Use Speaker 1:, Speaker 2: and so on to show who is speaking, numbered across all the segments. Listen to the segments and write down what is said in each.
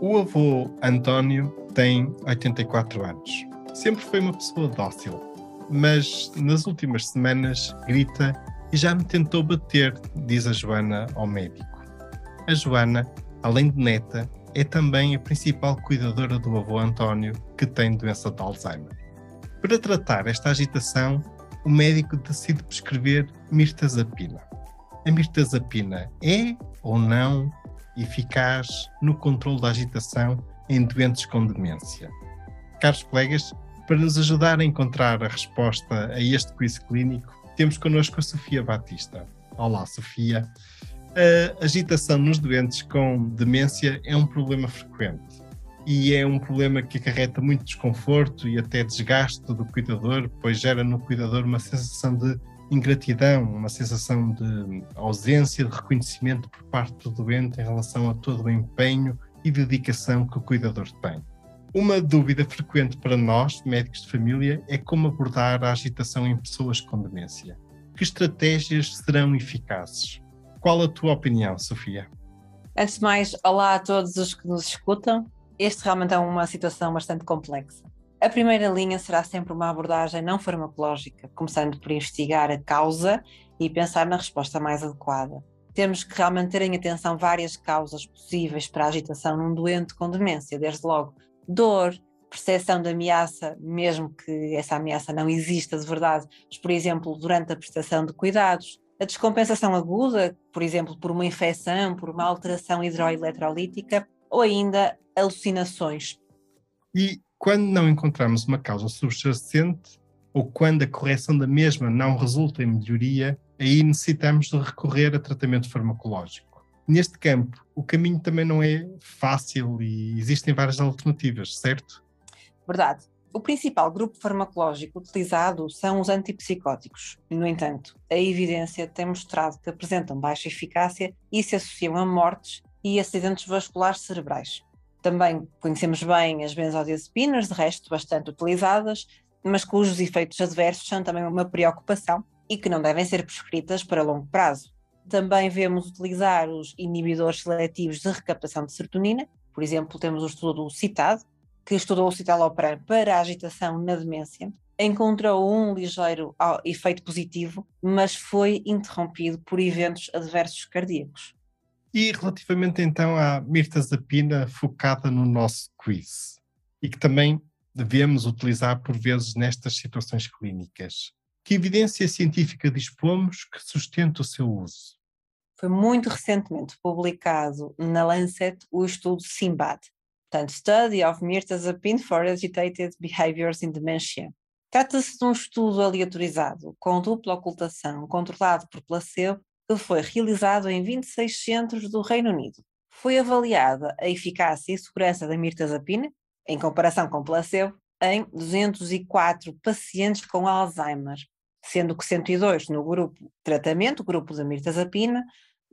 Speaker 1: O avô António tem 84 anos. Sempre foi uma pessoa dócil, mas nas últimas semanas grita e já me tentou bater, diz a Joana ao médico. A Joana, além de neta, é também a principal cuidadora do avô António, que tem doença de Alzheimer. Para tratar esta agitação, o médico decide prescrever mirtazapina. A mirtazapina é ou não eficaz no controle da agitação em doentes com demência? Caros colegas, para nos ajudar a encontrar a resposta a este quiz clínico, temos connosco a Sofia Batista. Olá, Sofia. A agitação nos doentes com demência é um problema frequente e é um problema que acarreta muito desconforto e até desgaste do cuidador, pois gera no cuidador uma sensação de ingratidão, uma sensação de ausência de reconhecimento por parte do doente em relação a todo o empenho e dedicação que o cuidador tem. Uma dúvida frequente para nós, médicos de família, é como abordar a agitação em pessoas com demência. Que estratégias serão eficazes? Qual a tua opinião, Sofia?
Speaker 2: Antes de mais, olá a todos os que nos escutam. Este realmente é uma situação bastante complexa. A primeira linha será sempre uma abordagem não farmacológica, começando por investigar a causa e pensar na resposta mais adequada. Temos que realmente ter em atenção várias causas possíveis para a agitação num doente com demência, desde logo dor, percepção de ameaça, mesmo que essa ameaça não exista de verdade, mas, por exemplo, durante a prestação de cuidados, a descompensação aguda, por exemplo, por uma infecção, por uma alteração hidroeletrolítica, ou ainda alucinações.
Speaker 1: E quando não encontramos uma causa subjacente ou quando a correção da mesma não resulta em melhoria, aí necessitamos de recorrer a tratamento farmacológico. Neste campo, o caminho também não é fácil e existem várias alternativas, certo?
Speaker 2: Verdade. O principal grupo farmacológico utilizado são os antipsicóticos. No entanto, a evidência tem mostrado que apresentam baixa eficácia e se associam a mortes e acidentes vasculares cerebrais. Também conhecemos bem as benzodiazepinas, de resto bastante utilizadas, mas cujos efeitos adversos são também uma preocupação e que não devem ser prescritas para longo prazo. Também vemos utilizar os inibidores seletivos de recaptação de serotonina, por exemplo, temos o estudo do CITAD, que estudou o citalopram para a agitação na demência, encontrou um ligeiro efeito positivo, mas foi interrompido por eventos adversos cardíacos.
Speaker 1: E relativamente então à mirtazapina focada no nosso quiz, e que também devemos utilizar por vezes nestas situações clínicas. Que evidência científica dispomos que sustenta o seu uso?
Speaker 2: Foi muito recentemente publicado na Lancet o estudo SIMBAD, portanto, Study of Mirtazapine for Agitated Behaviors in Dementia. Trata-se de um estudo aleatorizado, com dupla ocultação, controlado por placebo que foi realizado em 26 centros do Reino Unido. Foi avaliada a eficácia e segurança da mirtazapina, em comparação com placebo, em 204 pacientes com Alzheimer, sendo que 102 no grupo tratamento, grupo da mirtazapina,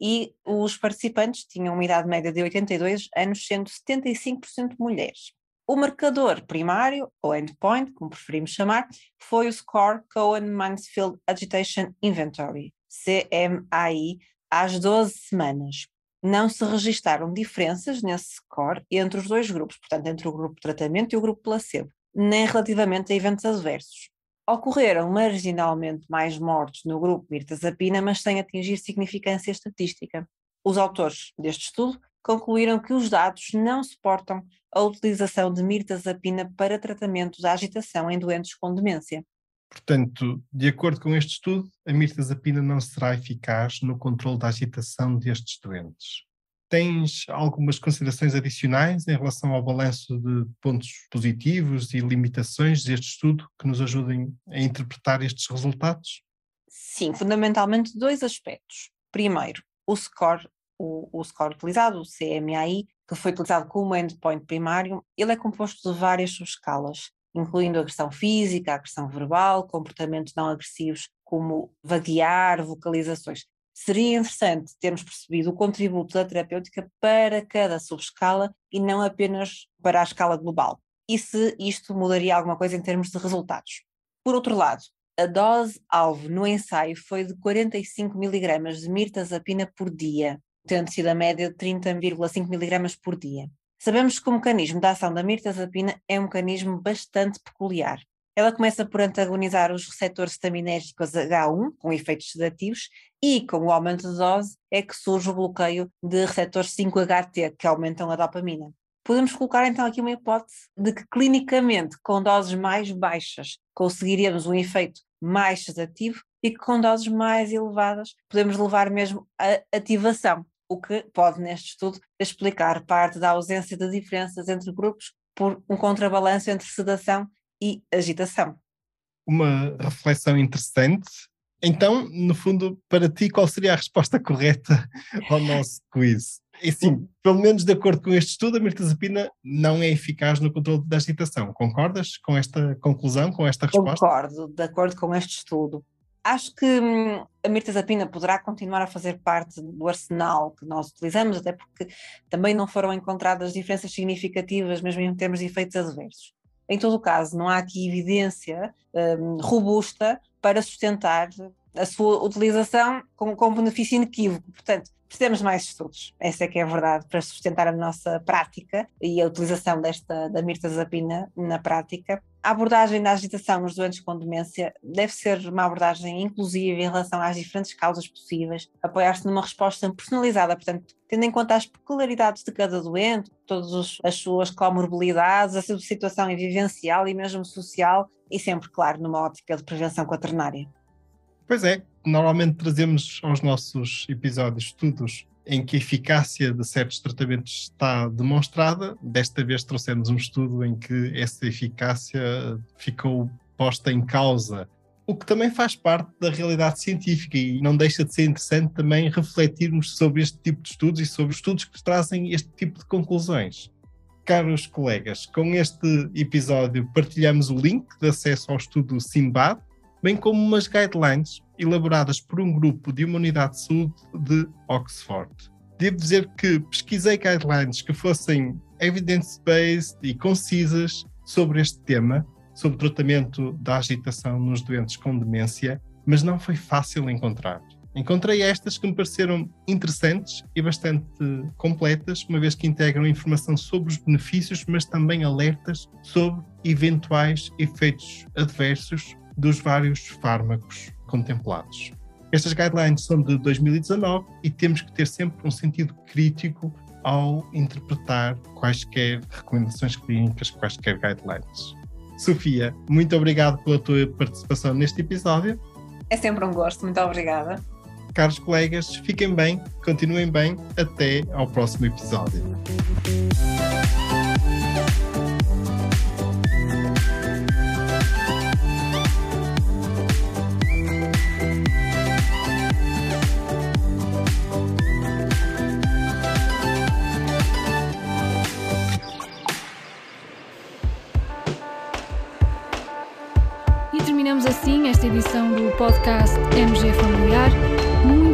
Speaker 2: e os participantes tinham uma idade média de 82 anos, sendo 75% mulheres. O marcador primário, ou endpoint, como preferimos chamar, foi o Score Cohen-Mansfield Agitation Inventory, CMAI às 12 semanas. Não se registaram diferenças nesse score entre os dois grupos, portanto, entre o grupo tratamento e o grupo placebo, nem relativamente a eventos adversos. Ocorreram marginalmente mais mortes no grupo mirtazapina, mas sem atingir significância estatística. Os autores deste estudo concluíram que os dados não suportam a utilização de mirtazapina para tratamento da agitação em doentes com demência.
Speaker 1: Portanto, de acordo com este estudo, a mirtazapina não será eficaz no controle da agitação destes doentes. Tens algumas considerações adicionais em relação ao balanço de pontos positivos e limitações deste estudo que nos ajudem a interpretar estes resultados?
Speaker 2: Sim, fundamentalmente dois aspectos. Primeiro, o score o, o score utilizado, o CMAI, que foi utilizado como endpoint primário, ele é composto de várias subescalas, incluindo agressão física, agressão verbal, comportamentos não agressivos como vaguear, vocalizações. Seria interessante termos percebido o contributo da terapêutica para cada subescala e não apenas para a escala global. E se isto mudaria alguma coisa em termos de resultados. Por outro lado, a dose-alvo no ensaio foi de 45 mg de mirtazapina por dia, tendo sido a média de 30,5 mg por dia. Sabemos que o mecanismo de ação da mirtazapina é um mecanismo bastante peculiar. Ela começa por antagonizar os receptores estaminérgicos H1, com efeitos sedativos, e com o aumento de dose é que surge o bloqueio de receptores 5-HT, que aumentam a dopamina. Podemos colocar então aqui uma hipótese de que clinicamente, com doses mais baixas, conseguiríamos um efeito mais sedativo e que com doses mais elevadas podemos levar mesmo a ativação o que pode, neste estudo, explicar parte da ausência de diferenças entre grupos por um contrabalanço entre sedação e agitação.
Speaker 1: Uma reflexão interessante. Então, no fundo, para ti, qual seria a resposta correta ao nosso quiz? E sim, pelo menos de acordo com este estudo, a mirtazapina não é eficaz no controle da agitação. Concordas com esta conclusão, com esta resposta?
Speaker 2: Concordo, de acordo com este estudo. Acho que hum, a mirtazapina poderá continuar a fazer parte do arsenal que nós utilizamos, até porque também não foram encontradas diferenças significativas, mesmo em termos de efeitos adversos. Em todo o caso, não há aqui evidência um, robusta para sustentar a sua utilização com, com benefício inequívoco. Portanto, precisamos mais estudos. Essa é que é a verdade, para sustentar a nossa prática e a utilização desta da mirtazapina na prática. A abordagem da agitação nos doentes com demência deve ser uma abordagem inclusiva em relação às diferentes causas possíveis, apoiar-se numa resposta personalizada, portanto, tendo em conta as peculiaridades de cada doente, todas as suas comorbilidades, a sua situação vivencial e mesmo social, e sempre, claro, numa ótica de prevenção quaternária.
Speaker 1: Pois é, normalmente trazemos aos nossos episódios estudos em que a eficácia de certos tratamentos está demonstrada. Desta vez trouxemos um estudo em que essa eficácia ficou posta em causa, o que também faz parte da realidade científica e não deixa de ser interessante também refletirmos sobre este tipo de estudos e sobre estudos que trazem este tipo de conclusões. Caros colegas, com este episódio partilhamos o link de acesso ao estudo SIMBAD, bem como umas guidelines elaboradas por um grupo de uma unidade de saúde de Oxford. Devo dizer que pesquisei guidelines que fossem evidence-based e concisas sobre este tema, sobre o tratamento da agitação nos doentes com demência, mas não foi fácil encontrar. Encontrei estas que me pareceram interessantes e bastante completas, uma vez que integram informação sobre os benefícios, mas também alertas sobre eventuais efeitos adversos dos vários fármacos contemplados. Estas guidelines são de 2019 e temos que ter sempre um sentido crítico ao interpretar quaisquer recomendações clínicas, quaisquer guidelines. Sofia, muito obrigado pela tua participação neste episódio.
Speaker 2: É sempre um gosto, muito obrigada.
Speaker 1: Caros colegas, fiquem bem, continuem bem, até ao próximo episódio.
Speaker 3: terminamos assim esta edição do podcast.